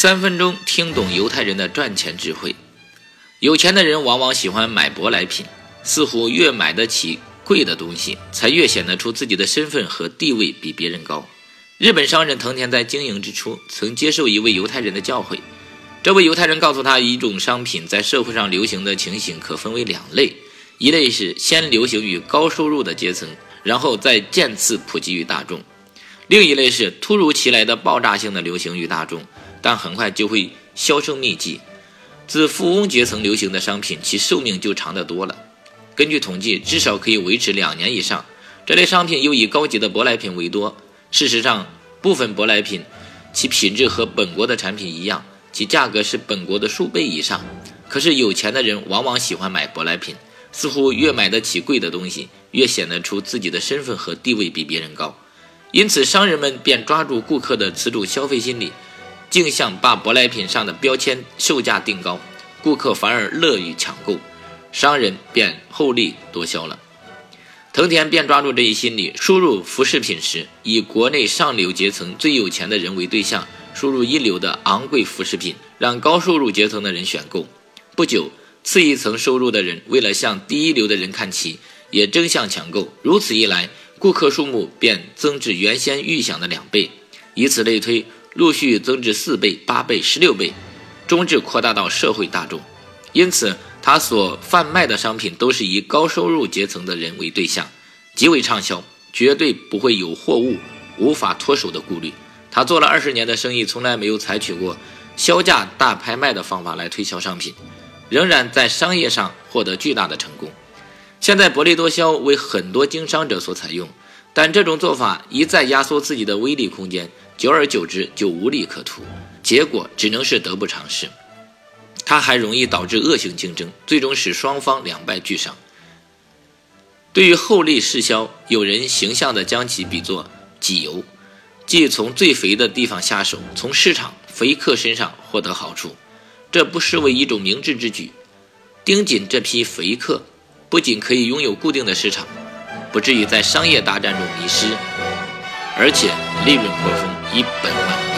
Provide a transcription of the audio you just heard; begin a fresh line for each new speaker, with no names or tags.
三分钟听懂犹太人的赚钱智慧。有钱的人往往喜欢买舶来品，似乎越买得起贵的东西，才越显得出自己的身份和地位比别人高。日本商人藤田在经营之初，曾接受一位犹太人的教诲。这位犹太人告诉他，一种商品在社会上流行的情形可分为两类：一类是先流行于高收入的阶层，然后再渐次普及于大众；另一类是突如其来的爆炸性的流行于大众。但很快就会销声匿迹。自富翁阶层流行的商品，其寿命就长得多了。根据统计，至少可以维持两年以上。这类商品又以高级的舶来品为多。事实上，部分舶来品，其品质和本国的产品一样，其价格是本国的数倍以上。可是有钱的人往往喜欢买舶来品，似乎越买得起贵的东西，越显得出自己的身份和地位比别人高。因此，商人们便抓住顾客的此种消费心理。镜像把舶来品上的标签售价定高，顾客反而乐于抢购，商人便厚利多销了。藤田便抓住这一心理，输入服饰品时，以国内上流阶层最有钱的人为对象，输入一流的昂贵服饰品，让高收入阶层的人选购。不久，次一层收入的人为了向第一流的人看齐，也争相抢购。如此一来，顾客数目便增至原先预想的两倍。以此类推。陆续增至四倍、八倍、十六倍，终至扩大到社会大众。因此，他所贩卖的商品都是以高收入阶层的人为对象，极为畅销，绝对不会有货物无法脱手的顾虑。他做了二十年的生意，从来没有采取过销价大拍卖的方法来推销商品，仍然在商业上获得巨大的成功。现在薄利多销为很多经商者所采用，但这种做法一再压缩自己的威力空间。久而久之就无利可图，结果只能是得不偿失。它还容易导致恶性竞争，最终使双方两败俱伤。对于厚利市销，有人形象地将其比作挤油，即从最肥的地方下手，从市场肥客身上获得好处。这不失为一种明智之举。盯紧这批肥客，不仅可以拥有固定的市场，不至于在商业大战中迷失。而且利润颇丰，以本万。